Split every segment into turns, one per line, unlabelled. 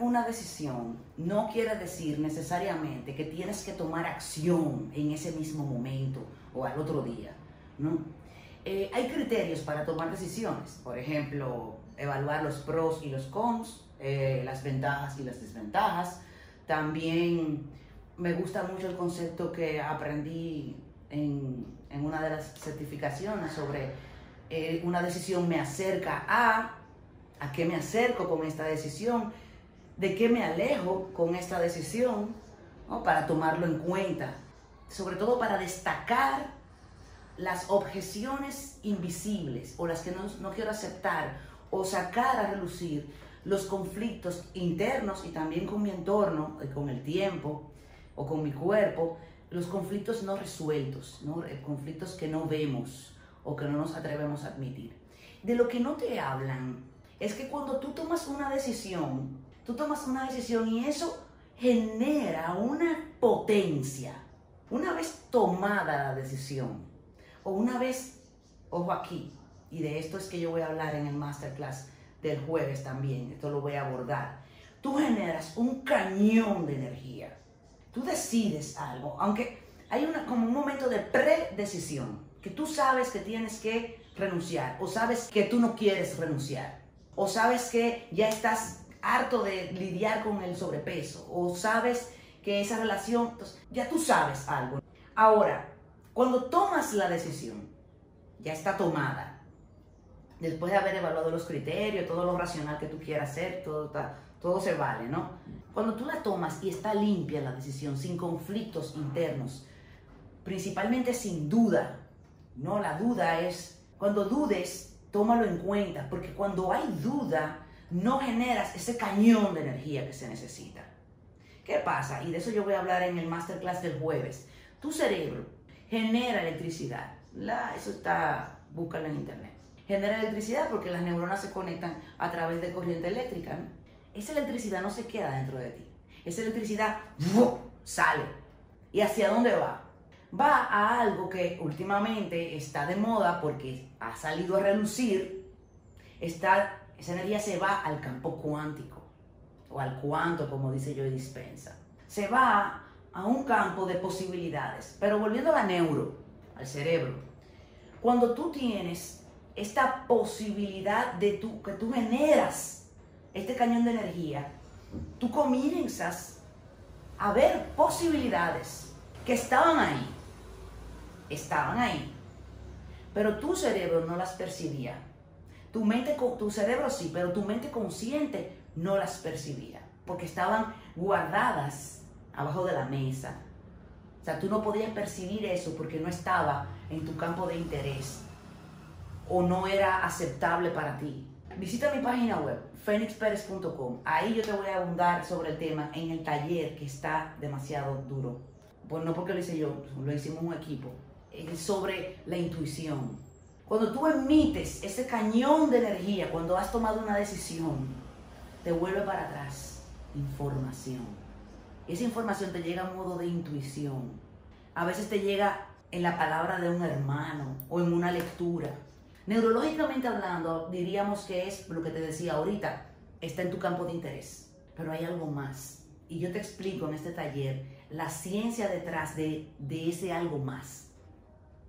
una decisión no quiere decir necesariamente que tienes que tomar acción en ese mismo momento o al otro día. ¿no? Eh, hay criterios para tomar decisiones, por ejemplo, evaluar los pros y los cons, eh, las ventajas y las desventajas. También me gusta mucho el concepto que aprendí en, en una de las certificaciones sobre eh, una decisión me acerca a, a qué me acerco con esta decisión, de qué me alejo con esta decisión, ¿no? para tomarlo en cuenta, sobre todo para destacar las objeciones invisibles o las que no, no quiero aceptar o sacar a relucir los conflictos internos y también con mi entorno, con el tiempo o con mi cuerpo, los conflictos no resueltos, ¿no? conflictos que no vemos o que no nos atrevemos a admitir. De lo que no te hablan es que cuando tú tomas una decisión, tú tomas una decisión y eso genera una potencia. Una vez tomada la decisión, o una vez, ojo aquí, y de esto es que yo voy a hablar en el masterclass del jueves también, esto lo voy a abordar, tú generas un cañón de energía. Tú decides algo, aunque hay una, como un momento de predecisión, que tú sabes que tienes que renunciar, o sabes que tú no quieres renunciar, o sabes que ya estás harto de lidiar con el sobrepeso, o sabes que esa relación, ya tú sabes algo. Ahora, cuando tomas la decisión, ya está tomada, después de haber evaluado los criterios, todo lo racional que tú quieras hacer, todo, todo se vale, ¿no? Cuando tú la tomas y está limpia la decisión, sin conflictos internos, principalmente sin duda, no, la duda es, cuando dudes, tómalo en cuenta, porque cuando hay duda, no generas ese cañón de energía que se necesita. ¿Qué pasa? Y de eso yo voy a hablar en el masterclass del jueves. Tu cerebro genera electricidad. La, eso está, búscalo en internet. Genera electricidad porque las neuronas se conectan a través de corriente eléctrica. Esa electricidad no se queda dentro de ti. Esa electricidad sale. ¿Y hacia dónde va? Va a algo que últimamente está de moda porque ha salido a relucir. Está, esa energía se va al campo cuántico o al cuanto, como dice Joy Dispensa. Se va a un campo de posibilidades. Pero volviendo a la neuro, al cerebro, cuando tú tienes esta posibilidad de tú, que tú generas este cañón de energía, tú comienzas a ver posibilidades que estaban ahí, estaban ahí, pero tu cerebro no las percibía. Tu mente, tu cerebro sí, pero tu mente consciente no las percibía, porque estaban guardadas abajo de la mesa. O sea, tú no podías percibir eso porque no estaba en tu campo de interés o no era aceptable para ti. Visita mi página web, fenixperez.com. Ahí yo te voy a abundar sobre el tema en el taller que está demasiado duro. Pues no porque lo hice yo, lo hicimos un equipo. Es sobre la intuición. Cuando tú emites ese cañón de energía, cuando has tomado una decisión, te vuelve para atrás información esa información te llega a modo de intuición. A veces te llega en la palabra de un hermano o en una lectura. Neurológicamente hablando, diríamos que es lo que te decía ahorita, está en tu campo de interés. Pero hay algo más. Y yo te explico en este taller la ciencia detrás de, de ese algo más.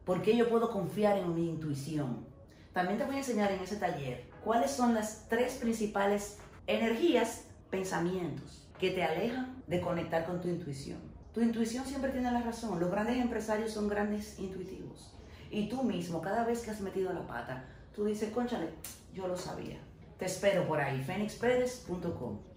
¿Por qué yo puedo confiar en mi intuición? También te voy a enseñar en ese taller cuáles son las tres principales energías, pensamientos que te alejan de conectar con tu intuición. Tu intuición siempre tiene la razón. Los grandes empresarios son grandes intuitivos. Y tú mismo, cada vez que has metido la pata, tú dices, conchale, yo lo sabía. Te espero por ahí, fenixperez.com.